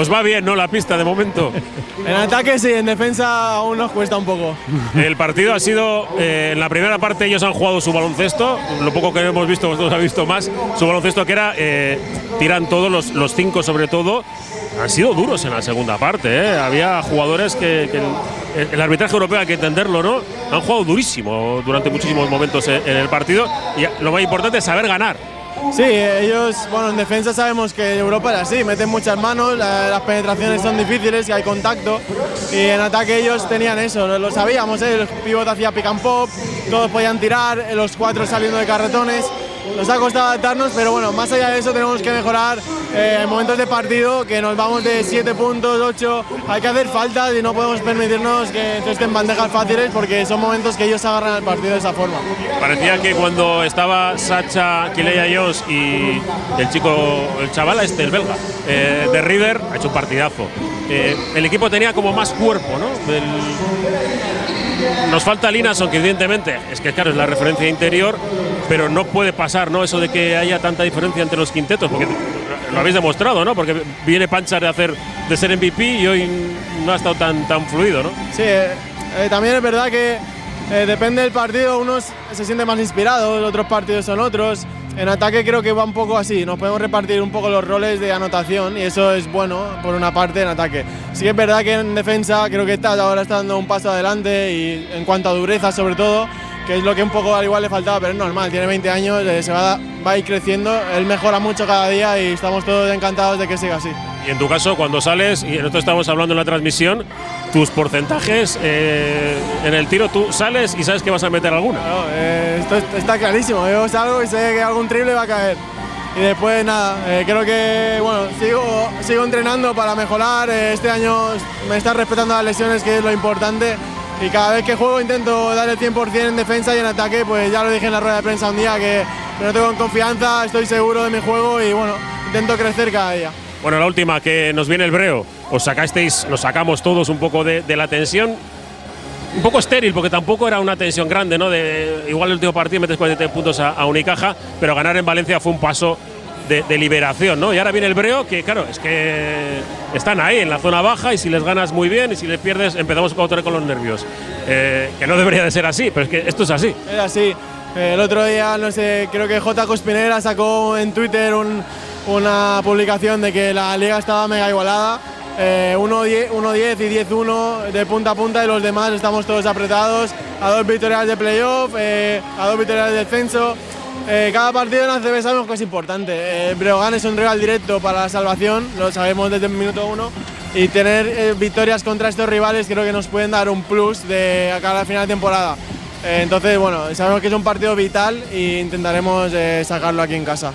Os va bien, ¿no? La pista de momento. En ataque sí, en defensa aún nos cuesta un poco. El partido ha sido, eh, en la primera parte ellos han jugado su baloncesto, lo poco que hemos visto, vosotros habéis visto más, su baloncesto que era, eh, tiran todos, los, los cinco sobre todo, han sido duros en la segunda parte. ¿eh? Había jugadores que, que el, el arbitraje europeo hay que entenderlo, ¿no? Han jugado durísimo durante muchísimos momentos en, en el partido y lo más importante es saber ganar. Sí, ellos, bueno, en defensa sabemos que Europa es así, meten muchas manos, la- las penetraciones son difíciles y hay contacto. Y en ataque ellos tenían eso, lo, sabíamos, ¿eh? el pivot hacía pick and pop, todos podían tirar, los cuatro saliendo de carretones. Nos ha costado adaptarnos, pero bueno, más allá de eso tenemos que mejorar eh, en momentos de partido, que nos vamos de 7 puntos, 8, hay que hacer faltas y no podemos permitirnos que estén bandejas fáciles porque son momentos que ellos agarran el partido de esa forma. Parecía que cuando estaba Sacha Kileya Jones y el chico, el chaval este, el belga, eh, de River, ha hecho un partidazo. Eh, el equipo tenía como más cuerpo, ¿no? El- nos falta Linason, que evidentemente es que claro, es la referencia interior, pero no puede pasar, ¿no? Eso de que haya tanta diferencia entre los quintetos, porque lo habéis demostrado, ¿no? Porque viene Panchar de hacer de ser MVP y hoy no ha estado tan, tan fluido, ¿no? Sí, eh, eh, también es verdad que eh, depende del partido, unos se sienten más inspirados, otros partidos son otros. En ataque creo que va un poco así, nos podemos repartir un poco los roles de anotación y eso es bueno por una parte en ataque. Sí que es verdad que en defensa creo que Taz ahora está dando un paso adelante y en cuanto a dureza sobre todo, que es lo que un poco al igual le faltaba, pero es normal, tiene 20 años, eh, se va, va a ir creciendo, él mejora mucho cada día y estamos todos encantados de que siga así. Y en tu caso, cuando sales, y nosotros estamos hablando en la transmisión, tus porcentajes eh, en el tiro, tú sales y sabes que vas a meter alguna. Claro, eh, esto es- está clarísimo. Yo salgo y sé que algún triple va a caer. Y después nada, eh, creo que bueno, sigo, sigo entrenando para mejorar. Eh, este año me está respetando las lesiones, que es lo importante. Y cada vez que juego intento dar el 100% en defensa y en ataque, pues ya lo dije en la rueda de prensa un día que, no tengo confianza, estoy seguro de mi juego y bueno, intento crecer cada día. Bueno, la última, que nos viene el breo. Os sacasteis, nos sacamos todos un poco de, de la tensión. Un poco estéril, porque tampoco era una tensión grande, ¿no? De, igual el último partido metes 43 puntos a, a Unicaja, pero ganar en Valencia fue un paso de, liberación, ¿no? Y ahora viene el breo, que claro, es que están ahí, en la zona baja, y si les ganas muy bien, y si les pierdes, empezamos otra vez con los nervios. Eh, que no debería de ser así, pero es que esto es así. Es así. Eh, El otro día, no sé, creo que J. Cospinera sacó en Twitter un- una publicación de que la liga estaba mega igualada. Eh, 1-10 1-10 y 10-1 de punta a punta y los demás estamos todos apretados. A dos victorias de playoff, eh, a dos victorias de descenso. Eh, cada partido en ACB sabemos que es importante. Eh, Breogán es un rival directo para la salvación, lo sabemos desde el minuto uno. Y tener eh, victorias contra estos rivales creo que nos pueden dar un plus de acá a la final de temporada. Eh, entonces, bueno, sabemos que es un partido vital e intentaremos sacarlo aquí en casa.